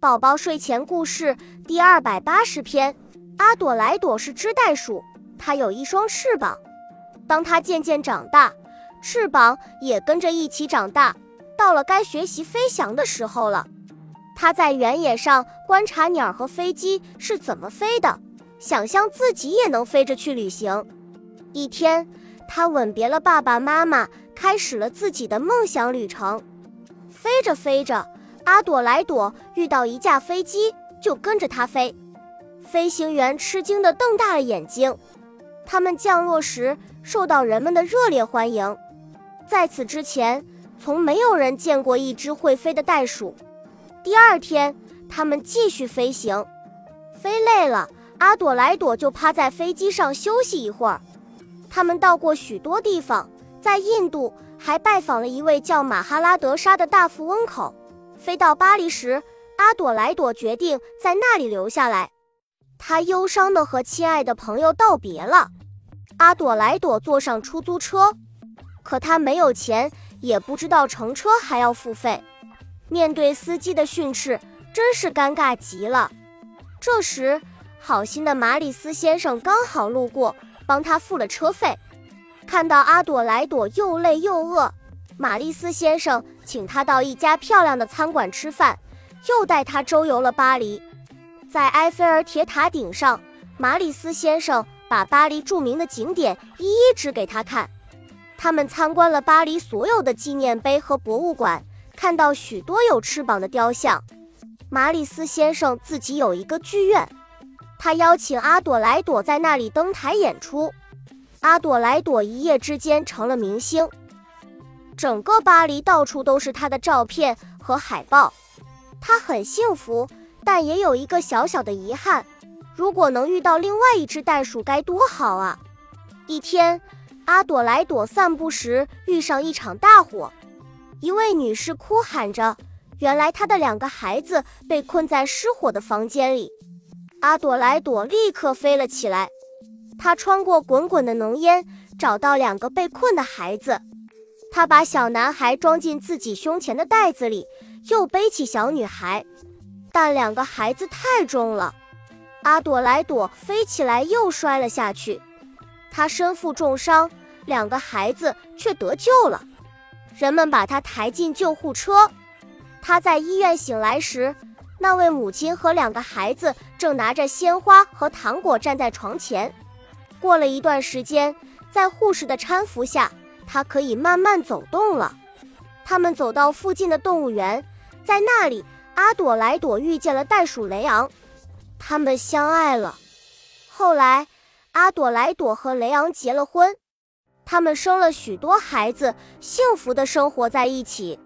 宝宝睡前故事第二百八十篇：阿朵莱朵是只袋鼠，它有一双翅膀。当它渐渐长大，翅膀也跟着一起长大。到了该学习飞翔的时候了，它在原野上观察鸟和飞机是怎么飞的，想象自己也能飞着去旅行。一天，它吻别了爸爸妈妈，开始了自己的梦想旅程。飞着飞着。阿朵莱朵遇到一架飞机，就跟着它飞。飞行员吃惊地瞪大了眼睛。他们降落时受到人们的热烈欢迎。在此之前，从没有人见过一只会飞的袋鼠。第二天，他们继续飞行，飞累了，阿朵莱朵就趴在飞机上休息一会儿。他们到过许多地方，在印度还拜访了一位叫马哈拉德沙的大富翁口。飞到巴黎时，阿朵莱朵决定在那里留下来。他忧伤地和亲爱的朋友道别了。阿朵莱朵坐上出租车，可他没有钱，也不知道乘车还要付费。面对司机的训斥，真是尴尬极了。这时，好心的马里斯先生刚好路过，帮他付了车费。看到阿朵莱朵又累又饿。玛丽斯先生请他到一家漂亮的餐馆吃饭，又带他周游了巴黎。在埃菲尔铁塔顶上，马里斯先生把巴黎著名的景点一一指给他看。他们参观了巴黎所有的纪念碑和博物馆，看到许多有翅膀的雕像。马里斯先生自己有一个剧院，他邀请阿朵莱朵在那里登台演出。阿朵莱朵一夜之间成了明星。整个巴黎到处都是他的照片和海报，他很幸福，但也有一个小小的遗憾：如果能遇到另外一只袋鼠该多好啊！一天，阿朵莱朵散步时遇上一场大火，一位女士哭喊着，原来她的两个孩子被困在失火的房间里。阿朵莱朵立刻飞了起来，她穿过滚滚的浓烟，找到两个被困的孩子。他把小男孩装进自己胸前的袋子里，又背起小女孩，但两个孩子太重了，阿朵莱朵飞起来又摔了下去。他身负重伤，两个孩子却得救了。人们把他抬进救护车。他在医院醒来时，那位母亲和两个孩子正拿着鲜花和糖果站在床前。过了一段时间，在护士的搀扶下。它可以慢慢走动了。他们走到附近的动物园，在那里，阿朵莱朵遇见了袋鼠雷昂，他们相爱了。后来，阿朵莱朵和雷昂结了婚，他们生了许多孩子，幸福的生活在一起。